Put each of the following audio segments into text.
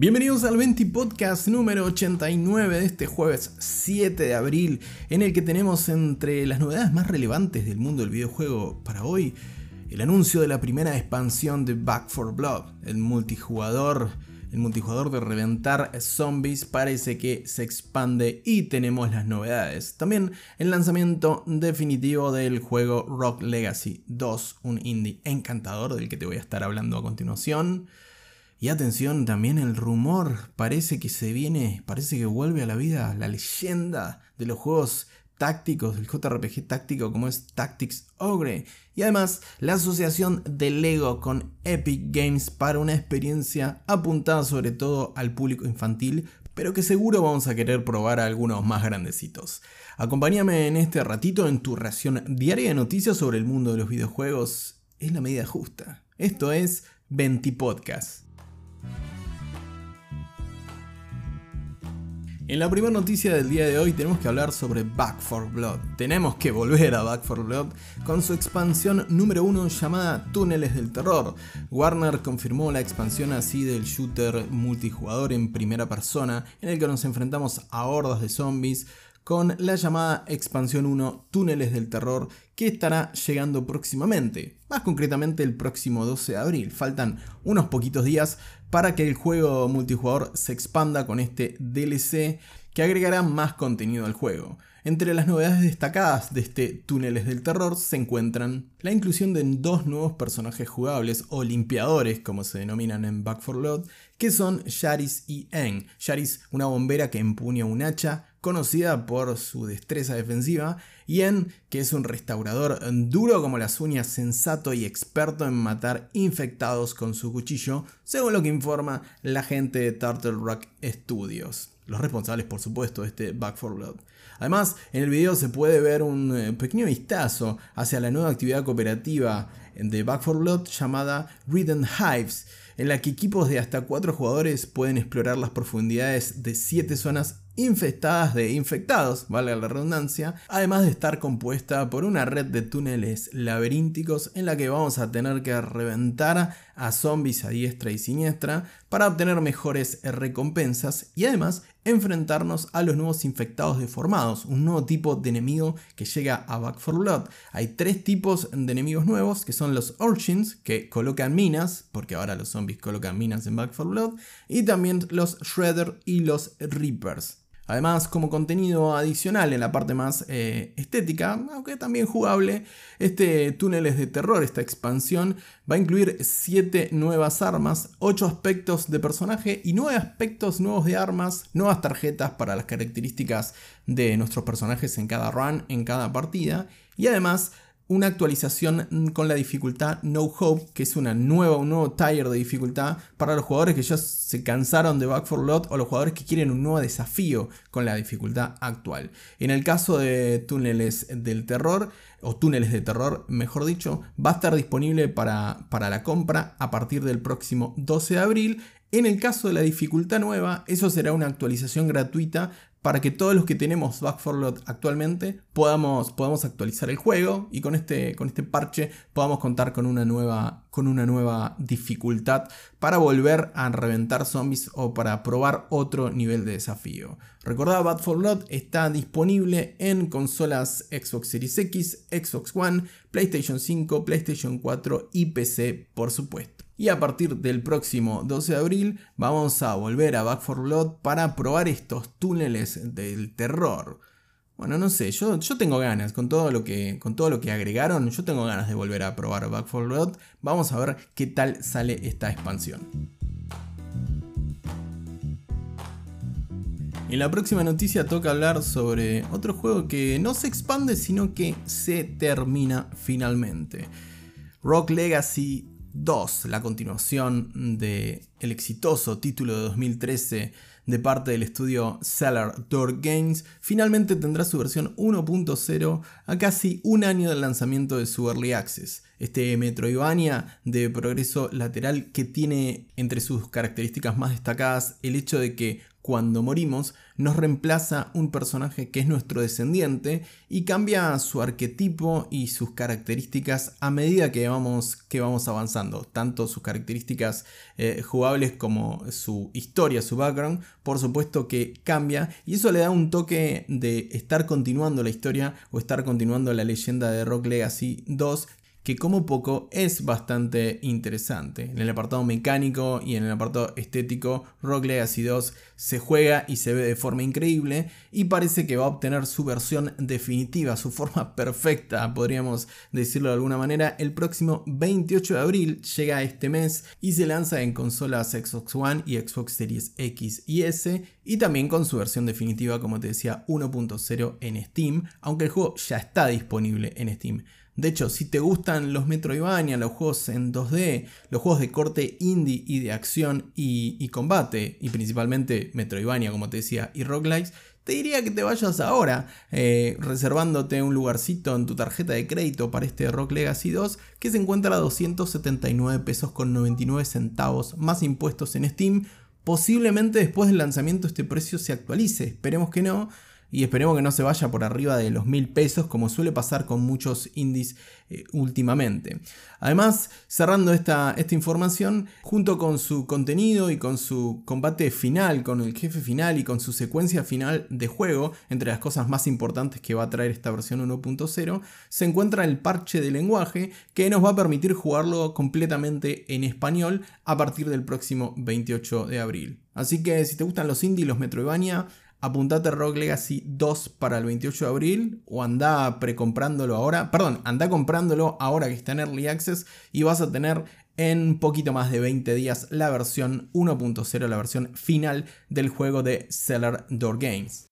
Bienvenidos al 20 Podcast número 89 de este jueves 7 de abril, en el que tenemos entre las novedades más relevantes del mundo del videojuego para hoy el anuncio de la primera expansión de Back 4 Blood, el multijugador, el multijugador de reventar zombies parece que se expande y tenemos las novedades. También el lanzamiento definitivo del juego Rock Legacy 2, un indie encantador del que te voy a estar hablando a continuación. Y atención, también el rumor parece que se viene, parece que vuelve a la vida la leyenda de los juegos tácticos, del JRPG táctico como es Tactics Ogre. Y además la asociación de Lego con Epic Games para una experiencia apuntada sobre todo al público infantil, pero que seguro vamos a querer probar a algunos más grandecitos. Acompáñame en este ratito en tu ración diaria de noticias sobre el mundo de los videojuegos. Es la medida justa. Esto es 20 Podcast. En la primera noticia del día de hoy tenemos que hablar sobre Back 4 Blood. Tenemos que volver a Back 4 Blood con su expansión número 1 llamada Túneles del Terror. Warner confirmó la expansión así del shooter multijugador en primera persona en el que nos enfrentamos a hordas de zombies con la llamada expansión 1 Túneles del Terror que estará llegando próximamente, más concretamente el próximo 12 de abril. Faltan unos poquitos días para que el juego multijugador se expanda con este DLC que agregará más contenido al juego. Entre las novedades destacadas de este Túneles del Terror se encuentran la inclusión de dos nuevos personajes jugables o limpiadores, como se denominan en Back 4 Blood, que son Yaris y Eng. Yaris, una bombera que empuña un hacha, conocida por su destreza defensiva, y En, que es un restaurador duro como las uñas, sensato y experto en matar infectados con su cuchillo, según lo que informa la gente de Turtle Rock Studios. Los responsables, por supuesto, de este Back 4 Blood. Además, en el video se puede ver un eh, pequeño vistazo hacia la nueva actividad cooperativa de Back 4 Blood llamada Ridden Hives, en la que equipos de hasta 4 jugadores pueden explorar las profundidades de 7 zonas infestadas de infectados, vale la redundancia, además de estar compuesta por una red de túneles laberínticos en la que vamos a tener que reventar a zombies a diestra y siniestra para obtener mejores recompensas y además enfrentarnos a los nuevos infectados deformados, un nuevo tipo de enemigo que llega a Back 4 Blood. Hay tres tipos de enemigos nuevos que son los Urchins, que colocan minas, porque ahora los zombies colocan minas en Back 4 Blood, y también los Shredder y los Reapers. Además, como contenido adicional en la parte más eh, estética, aunque también jugable, este Túneles de Terror, esta expansión, va a incluir 7 nuevas armas, 8 aspectos de personaje y 9 aspectos nuevos de armas, nuevas tarjetas para las características de nuestros personajes en cada run, en cada partida, y además una actualización con la dificultad No Hope, que es una nueva, un nuevo tier de dificultad para los jugadores que ya se cansaron de Back 4 Lot o los jugadores que quieren un nuevo desafío con la dificultad actual. En el caso de túneles del terror, o túneles de terror, mejor dicho, va a estar disponible para, para la compra a partir del próximo 12 de abril. En el caso de la dificultad nueva, eso será una actualización gratuita para que todos los que tenemos Back 4 Blood actualmente podamos, podamos actualizar el juego y con este, con este parche podamos contar con una, nueva, con una nueva dificultad para volver a reventar zombies o para probar otro nivel de desafío. Recordad, Back 4 Blood está disponible en consolas Xbox Series X, Xbox One, PlayStation 5, PlayStation 4 y PC por supuesto. Y a partir del próximo 12 de abril vamos a volver a Back 4 Blood para probar estos túneles del terror. Bueno, no sé, yo, yo tengo ganas, con todo, lo que, con todo lo que agregaron, yo tengo ganas de volver a probar Back 4 Blood. Vamos a ver qué tal sale esta expansión. En la próxima noticia toca hablar sobre otro juego que no se expande, sino que se termina finalmente. Rock Legacy 2, la continuación del el exitoso título de 2013 de parte del estudio Cellar Door Games, finalmente tendrá su versión 1.0 a casi un año del lanzamiento de su Early Access. Este Metroidvania de progreso lateral que tiene entre sus características más destacadas el hecho de que cuando morimos, nos reemplaza un personaje que es nuestro descendiente y cambia su arquetipo y sus características a medida que vamos, que vamos avanzando, tanto sus características eh, jugables como su historia, su background, por supuesto que cambia. Y eso le da un toque de estar continuando la historia o estar continuando la leyenda de Rock Legacy 2 que como poco es bastante interesante. En el apartado mecánico y en el apartado estético, Rock Legacy 2 se juega y se ve de forma increíble y parece que va a obtener su versión definitiva, su forma perfecta, podríamos decirlo de alguna manera, el próximo 28 de abril llega este mes y se lanza en consolas Xbox One y Xbox Series X y S y también con su versión definitiva, como te decía, 1.0 en Steam, aunque el juego ya está disponible en Steam. De hecho, si te gustan los Metroidvania, los juegos en 2D, los juegos de corte indie y de acción y, combate, y principalmente Metroidvania, como te decía, y roguelikes, te diría que te vayas ahora eh, reservándote un lugarcito en tu tarjeta de crédito para este Rock Legacy 2 que se encuentra a 279 pesos con 99 centavos más impuestos en Steam. Posiblemente después del lanzamiento este precio se actualice, esperemos que no, y esperemos que no se vaya por arriba de los mil pesos como suele pasar con muchos indies eh, últimamente. Además, cerrando esta, esta información, junto con su contenido y con su combate final, con el jefe final y con su secuencia final de juego, entre las cosas más importantes que va a traer esta versión 1.0, se encuentra el parche de lenguaje que nos va a permitir jugarlo completamente en español a partir del próximo 28 de abril. Así que si te gustan los indies y los Metroidvania, apuntate Rock Legacy 2 para el 28 de abril o anda precomprándolo ahora, perdón, anda comprándolo ahora que está en Early Access y vas a tener en poquito más de 20 días la versión 1.0, la versión final del juego de Cellar Door Games.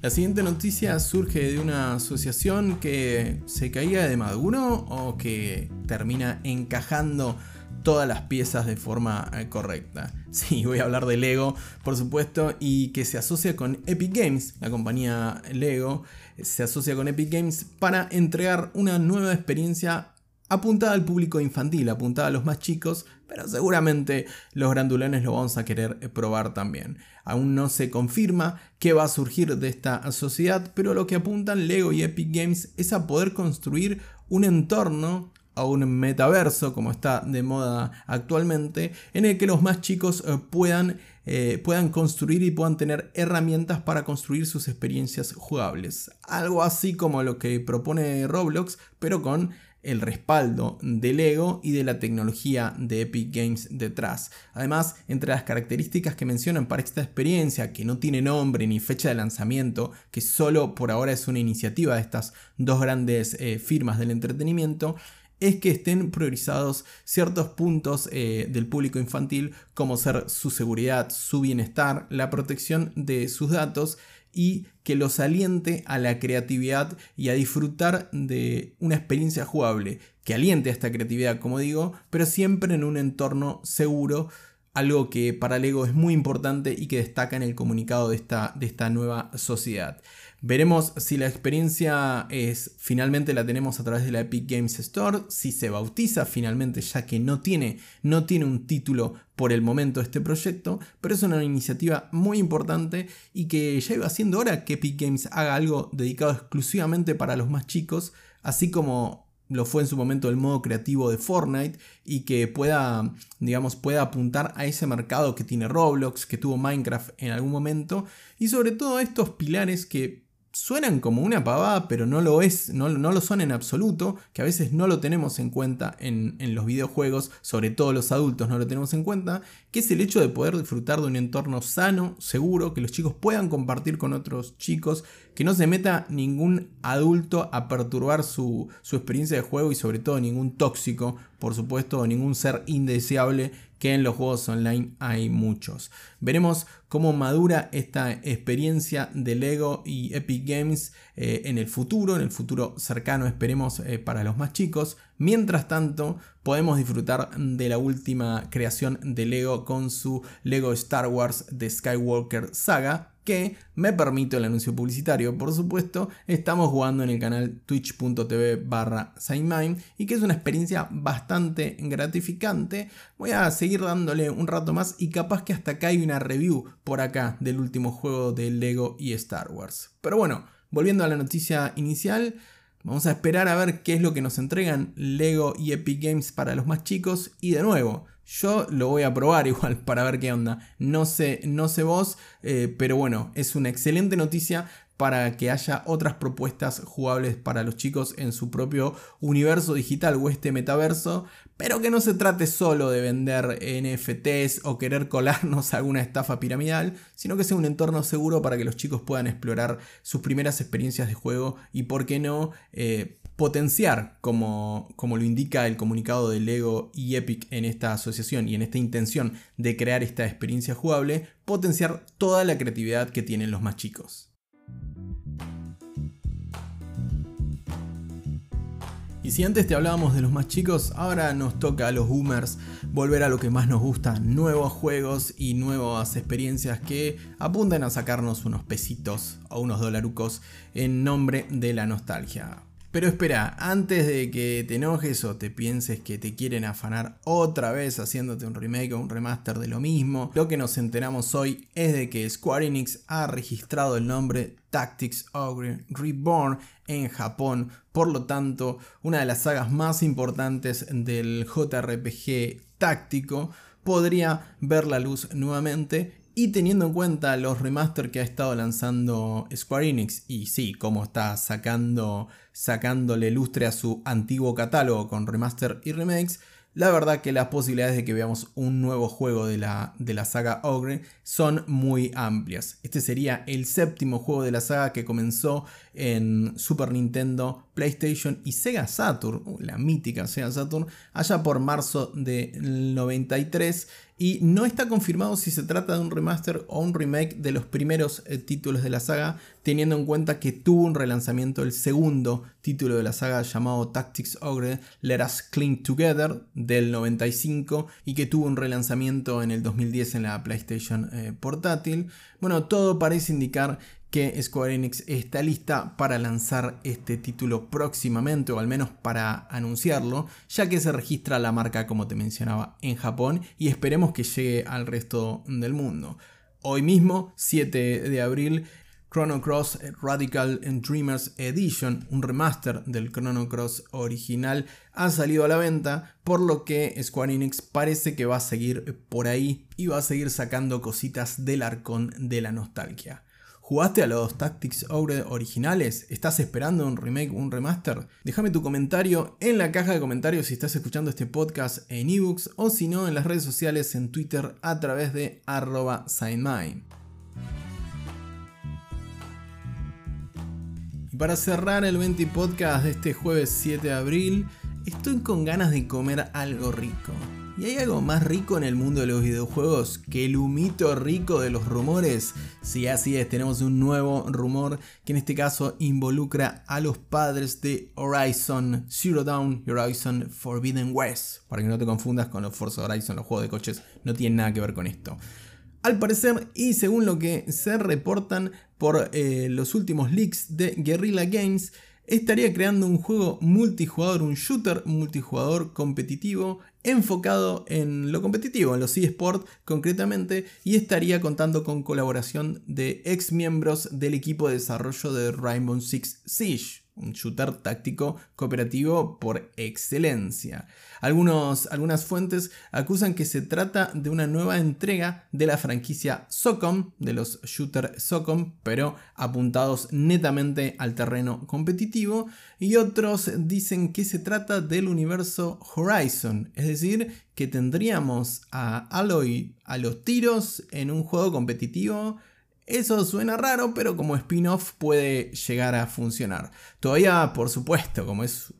La siguiente noticia surge de una asociación que se caía de Maduro o que termina encajando todas las piezas de forma eh, correcta. Sí, voy a hablar de Lego, por supuesto, y que se asocia con Epic Games, la compañía Lego, se asocia con Epic Games para entregar una nueva experiencia apuntada al público infantil, apuntada a los más chicos, pero seguramente los grandulones lo vamos a querer eh, probar también. Aún no se confirma qué va a surgir de esta sociedad, pero lo que apuntan Lego y Epic Games es a poder construir un entorno a un metaverso como está de moda actualmente, en el que los más chicos eh, puedan, eh, puedan construir y puedan tener herramientas para construir sus experiencias jugables. Algo así como lo que propone Roblox, pero con el respaldo del Lego y de la tecnología de Epic Games detrás. Además, entre las características que mencionan para esta experiencia, que no tiene nombre ni fecha de lanzamiento, que solo por ahora es una iniciativa de estas dos grandes eh, firmas del entretenimiento, es que estén priorizados ciertos puntos eh, del público infantil como ser su seguridad, su bienestar, la protección de sus datos y que los aliente a la creatividad y a disfrutar de una experiencia jugable que aliente a esta creatividad, como digo, pero siempre en un entorno seguro, algo que para Lego es muy importante y que destaca en el comunicado de esta, de esta nueva sociedad. Veremos si la experiencia es finalmente la tenemos a través de la Epic Games Store, si se bautiza finalmente ya que no tiene, no tiene un título por el momento este proyecto, pero es una iniciativa muy importante y que ya iba siendo hora que Epic Games haga algo dedicado exclusivamente para los más chicos, así como lo fue en su momento el modo creativo de Fortnite y que pueda, digamos, pueda apuntar a ese mercado que tiene Roblox, que tuvo Minecraft en algún momento y sobre todo estos pilares que suenan como una pavada, pero no lo es, no, lo son en absoluto, que a veces no lo tenemos en cuenta en, en, los videojuegos, sobre todo los adultos no lo tenemos en cuenta, que es el hecho de poder disfrutar de un entorno sano, seguro, que los chicos puedan compartir con otros chicos, que no se meta ningún adulto a perturbar su, su experiencia de juego y sobre todo ningún tóxico, por supuesto, ningún ser indeseable que en los juegos online hay muchos. Veremos cómo madura esta experiencia de Lego y Epic Games eh, en el futuro, en el futuro cercano esperemos eh, para los más chicos. Mientras tanto, podemos disfrutar de la última creación de Lego con su Lego Star Wars The Skywalker Saga, que me permito el anuncio publicitario, por supuesto, estamos jugando en el canal twitch.tv barra y que es una experiencia bastante gratificante. Voy a seguir dándole un rato más y capaz que hasta acá hay una review por acá del último juego de Lego y Star Wars. Pero bueno, volviendo a la noticia inicial, vamos a esperar a ver qué es lo que nos entregan Lego y Epic Games para los más chicos y de nuevo, yo lo voy a probar igual para ver qué onda. No sé, no sé vos, eh, pero bueno, es una excelente noticia para que haya otras propuestas jugables para los chicos en su propio universo digital o este metaverso, pero que no se trate solo de vender NFTs o querer colarnos a alguna estafa piramidal, sino que sea un entorno seguro para que los chicos puedan explorar sus primeras experiencias de juego y, por qué no, eh, potenciar, como, como lo indica el comunicado de Lego y Epic en esta asociación y en esta intención de crear esta experiencia jugable, potenciar toda la creatividad que tienen los más chicos. Y si antes te hablábamos de los más chicos, ahora nos toca a los boomers volver a lo que más nos gusta, nuevos juegos y nuevas experiencias que apuntan a sacarnos unos pesitos o unos dolarucos en nombre de la nostalgia. Pero espera, antes de que te enojes o te pienses que te quieren afanar otra vez haciéndote un remake o un remaster de lo mismo, lo que nos enteramos hoy es de que Square Enix ha registrado el nombre Tactics Ogre Reborn en Japón, por lo tanto, una de las sagas más importantes del JRPG táctico podría ver la luz nuevamente y teniendo en cuenta los remaster que ha estado lanzando Square Enix, y sí, como está sacando, sacándole lustre a su antiguo catálogo con remaster y remakes, la verdad que las posibilidades de que veamos un nuevo juego de la, de la saga Ogre son muy amplias. Este sería el séptimo juego de la saga que comenzó en Super Nintendo, PlayStation y Sega Saturn, la mítica Sega Saturn, allá por marzo del 93 y no está confirmado si se trata de un remaster o un remake de los primeros eh, títulos de la saga, teniendo en cuenta que tuvo un relanzamiento el segundo título de la saga llamado Tactics Ogre Let Us Cling Together del 95 y que tuvo un relanzamiento en el 2010 en la PlayStation eh, portátil. Bueno, todo parece indicar que Square Enix está lista para lanzar este título próximamente o al menos para anunciarlo, ya que se registra la marca como te mencionaba en Japón y esperemos que llegue al resto del mundo. Hoy mismo, 7 de abril, Chrono Cross Radical Dreamers Edition, un remaster del Chrono Cross original, ha salido a la venta, por lo que Square Enix parece que va a seguir por ahí y va a seguir sacando cositas del arcón de la nostalgia. ¿Jugaste a los Tactics Ogre originales? ¿Estás esperando un remake un remaster? Déjame tu comentario en la caja de comentarios si estás escuchando este podcast en ebooks o si no en las redes sociales en Twitter a través de arroba Y para cerrar el 20 podcast de este jueves 7 de abril, estoy con ganas de comer algo rico. ¿Y hay algo más rico en el mundo de los videojuegos que el humito rico de los rumores? Sí, así es, tenemos un nuevo rumor que en este caso involucra a los padres de Horizon Zero Dawn y Horizon Forbidden West. Para que no te confundas con los Forza Horizon, los juegos de coches, no tienen nada que ver con esto. Al parecer, y según lo que se reportan por eh, los últimos leaks de Guerrilla Games, estaría creando un juego multijugador, un shooter multijugador competitivo enfocado en lo competitivo, en los eSports concretamente, y estaría contando con colaboración de ex miembros del equipo de desarrollo de Rainbow Six Siege un shooter táctico cooperativo por excelencia. Algunos, algunas fuentes acusan que se trata de una nueva entrega de la franquicia SOCOM, de los shooters SOCOM, pero apuntados netamente al terreno competitivo, y otros dicen que se trata del universo Horizon, es decir, que tendríamos a Aloy a los tiros en un juego competitivo eso suena raro, pero como spin-off puede llegar a funcionar. Todavía, por supuesto, como es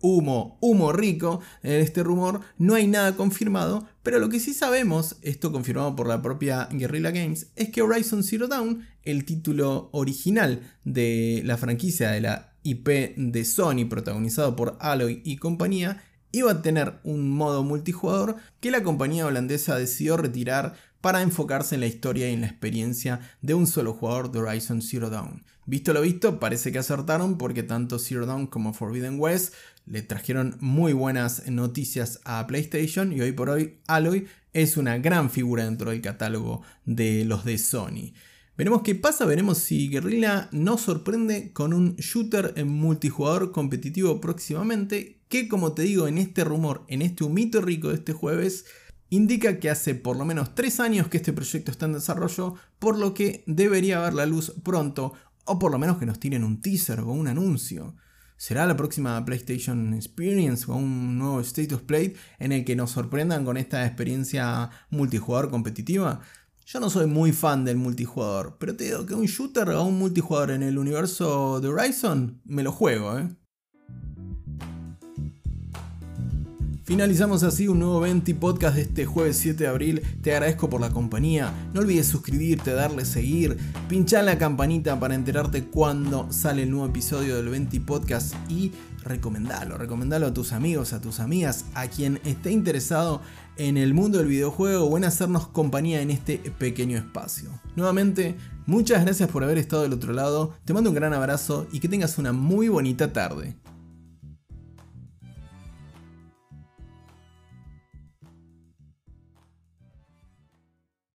humo, humo rico en este rumor, no hay nada confirmado, pero lo que sí sabemos, esto confirmado por la propia Guerrilla Games, es que Horizon Zero Dawn, el título original de la franquicia de la IP de Sony, protagonizado por Aloy y compañía, iba a tener un modo multijugador que la compañía holandesa decidió retirar para enfocarse en la historia y en la experiencia de un solo jugador de Horizon Zero Dawn. Visto lo visto, parece que acertaron porque tanto Zero Dawn como Forbidden West le trajeron muy buenas noticias a PlayStation y hoy por hoy Aloy es una gran figura dentro del catálogo de los de Sony. Veremos qué pasa, veremos si Guerrilla nos sorprende con un shooter en multijugador competitivo próximamente, que como te digo en este rumor, en este humito rico de este jueves, indica que hace por lo menos 3 años que este proyecto está en desarrollo, por lo que debería ver la luz pronto, o por lo menos que nos tiren un teaser o un anuncio. ¿Será la próxima PlayStation Experience o un nuevo State of Play en el que nos sorprendan con esta experiencia multijugador competitiva? Yo no soy muy fan del multijugador, pero te digo que un shooter o un multijugador en el universo de Horizon me lo juego, ¿eh? Finalizamos así un nuevo 20 podcast de este jueves 7 de abril. Te agradezco por la compañía. No olvides suscribirte, darle seguir, pinchar la campanita para enterarte cuando sale el nuevo episodio del 20 podcast y recomendalo, recomendalo a tus amigos, a tus amigas, a quien esté interesado en el mundo del videojuego o en hacernos compañía en este pequeño espacio. Nuevamente, muchas gracias por haber estado del otro lado, te mando un gran abrazo y que tengas una muy bonita tarde.